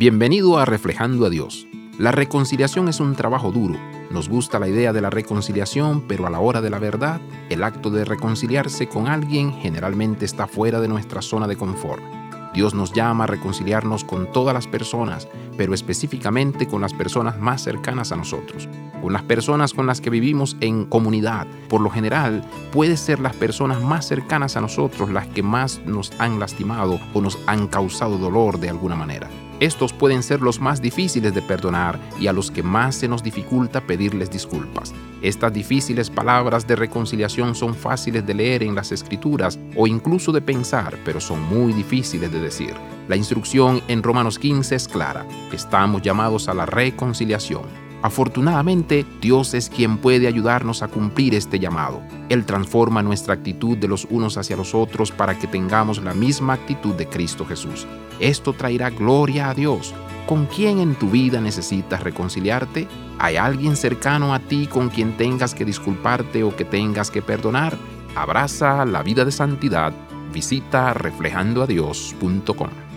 Bienvenido a Reflejando a Dios. La reconciliación es un trabajo duro. Nos gusta la idea de la reconciliación, pero a la hora de la verdad, el acto de reconciliarse con alguien generalmente está fuera de nuestra zona de confort. Dios nos llama a reconciliarnos con todas las personas, pero específicamente con las personas más cercanas a nosotros, con las personas con las que vivimos en comunidad. Por lo general, puede ser las personas más cercanas a nosotros las que más nos han lastimado o nos han causado dolor de alguna manera. Estos pueden ser los más difíciles de perdonar y a los que más se nos dificulta pedirles disculpas. Estas difíciles palabras de reconciliación son fáciles de leer en las escrituras o incluso de pensar, pero son muy difíciles de decir. La instrucción en Romanos 15 es clara. Estamos llamados a la reconciliación. Afortunadamente, Dios es quien puede ayudarnos a cumplir este llamado. Él transforma nuestra actitud de los unos hacia los otros para que tengamos la misma actitud de Cristo Jesús. Esto traerá gloria a Dios. ¿Con quién en tu vida necesitas reconciliarte? ¿Hay alguien cercano a ti con quien tengas que disculparte o que tengas que perdonar? Abraza la vida de santidad. Visita reflejandoadios.com.